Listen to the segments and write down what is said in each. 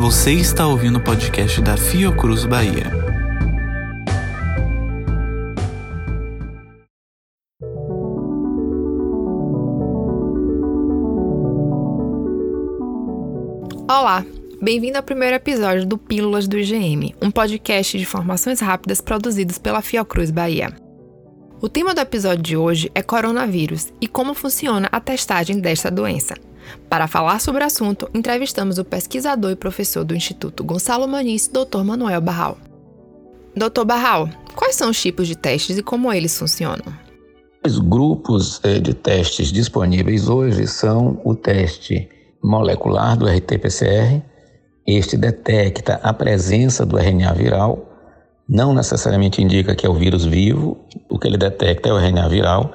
Você está ouvindo o podcast da Fiocruz Bahia. Olá, bem-vindo ao primeiro episódio do Pílulas do IGM, um podcast de informações rápidas produzidos pela Fiocruz Bahia. O tema do episódio de hoje é coronavírus e como funciona a testagem desta doença. Para falar sobre o assunto, entrevistamos o pesquisador e professor do Instituto Gonçalo Maniz, Dr. Manuel Barral. Dr. Barral, quais são os tipos de testes e como eles funcionam? Os grupos eh, de testes disponíveis hoje são o teste molecular do RT-PCR. Este detecta a presença do RNA viral não necessariamente indica que é o vírus vivo, o que ele detecta é o RNA viral,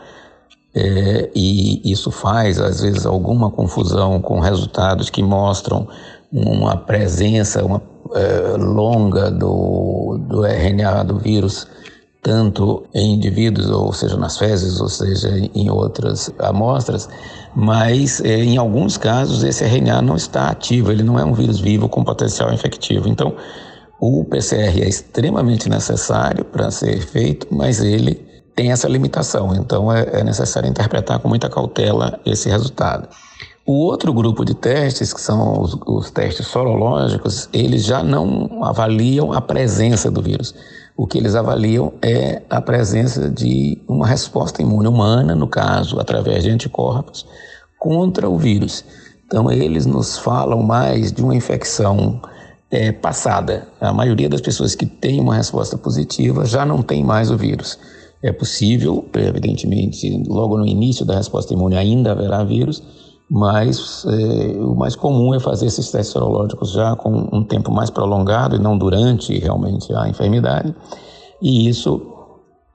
é, e isso faz, às vezes, alguma confusão com resultados que mostram uma presença uma, é, longa do, do RNA do vírus, tanto em indivíduos, ou seja, nas fezes, ou seja, em outras amostras, mas é, em alguns casos esse RNA não está ativo, ele não é um vírus vivo com potencial infectivo. Então, o PCR é extremamente necessário para ser feito, mas ele tem essa limitação, então é, é necessário interpretar com muita cautela esse resultado. O outro grupo de testes, que são os, os, testes sorológicos, eles já não avaliam a presença do vírus. O que eles avaliam é a presença de uma resposta imune humana, no caso, através de anticorpos, contra o vírus. Então, eles nos falam mais de uma infecção é, passada. A maioria das pessoas que têm uma resposta positiva já não tem mais o vírus. É possível, evidentemente, logo no início da resposta imune ainda haverá vírus, mas é, o mais comum é fazer esses testes serológicos já com um tempo mais prolongado e não durante realmente a enfermidade. E isso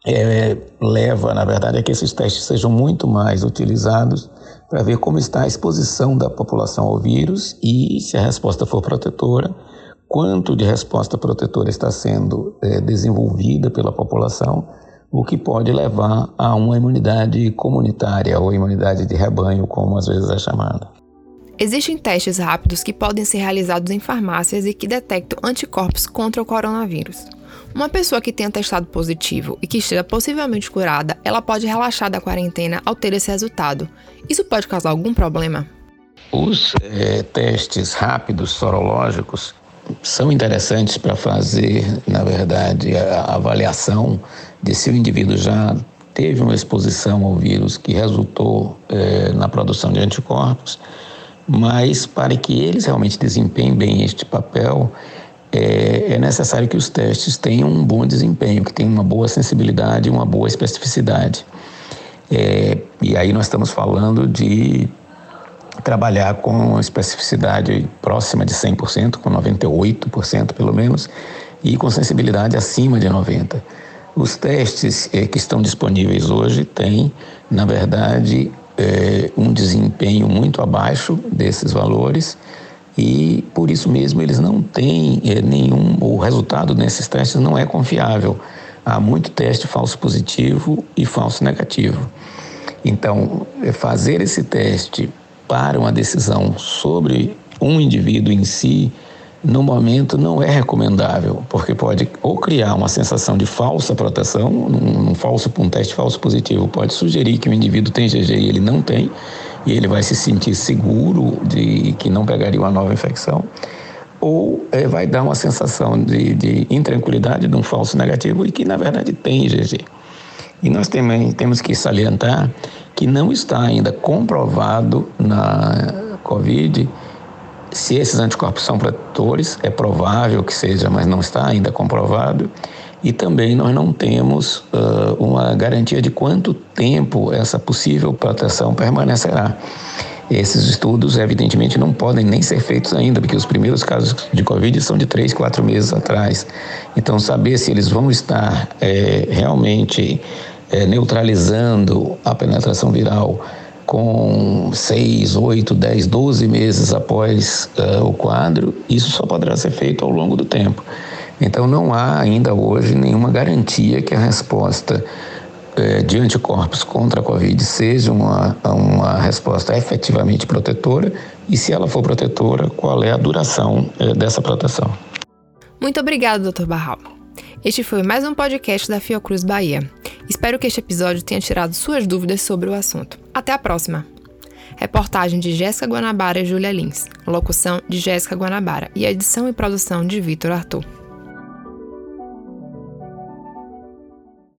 é, leva, na verdade, a que esses testes sejam muito mais utilizados para ver como está a exposição da população ao vírus e, se a resposta for protetora, quanto de resposta protetora está sendo é, desenvolvida pela população, o que pode levar a uma imunidade comunitária ou imunidade de rebanho, como às vezes é chamada. Existem testes rápidos que podem ser realizados em farmácias e que detectam anticorpos contra o coronavírus. Uma pessoa que tenha testado positivo e que esteja possivelmente curada, ela pode relaxar da quarentena ao ter esse resultado. Isso pode causar algum problema? Os é, testes rápidos sorológicos são interessantes para fazer, na verdade, a avaliação de se o indivíduo já teve uma exposição ao vírus que resultou é, na produção de anticorpos, mas para que eles realmente desempenhem bem este papel, é, é necessário que os testes tenham um bom desempenho, que tenham uma boa sensibilidade uma boa especificidade. É, e aí nós estamos falando de trabalhar com especificidade próxima de 100%, com 98% pelo menos, e com sensibilidade acima de 90%. Os testes eh, que estão disponíveis hoje têm, na verdade, eh, um desempenho muito abaixo desses valores e, por isso mesmo, eles não têm eh, nenhum. O resultado desses testes não é confiável. Há muito teste falso positivo e falso negativo. Então, fazer esse teste para uma decisão sobre um indivíduo em si, no momento não é recomendável, porque pode ou criar uma sensação de falsa proteção, um, um falso um teste falso positivo pode sugerir que o indivíduo tem GG e ele não tem, e ele vai se sentir seguro de que não pegaria uma nova infecção, ou é, vai dar uma sensação de, de intranquilidade de um falso negativo e que na verdade tem GG. E nós também temos que salientar que não está ainda comprovado na Covid se esses anticorpos são protetores, é provável que seja, mas não está ainda comprovado. E também nós não temos uh, uma garantia de quanto tempo essa possível proteção permanecerá. Esses estudos, evidentemente, não podem nem ser feitos ainda, porque os primeiros casos de Covid são de três, quatro meses atrás. Então, saber se eles vão estar é, realmente é, neutralizando a penetração viral com 6, 8, 10, 12 meses após uh, o quadro, isso só poderá ser feito ao longo do tempo. Então, não há ainda hoje nenhuma garantia que a resposta é, de anticorpos contra a Covid seja uma, uma resposta efetivamente protetora e, se ela for protetora, qual é a duração é, dessa proteção. Muito obrigado, Dr. Barral. Este foi mais um podcast da Fiocruz Bahia. Espero que este episódio tenha tirado suas dúvidas sobre o assunto. Até a próxima! Reportagem de Jéssica Guanabara e Júlia Lins. Locução de Jéssica Guanabara e edição e produção de Vitor Arthur.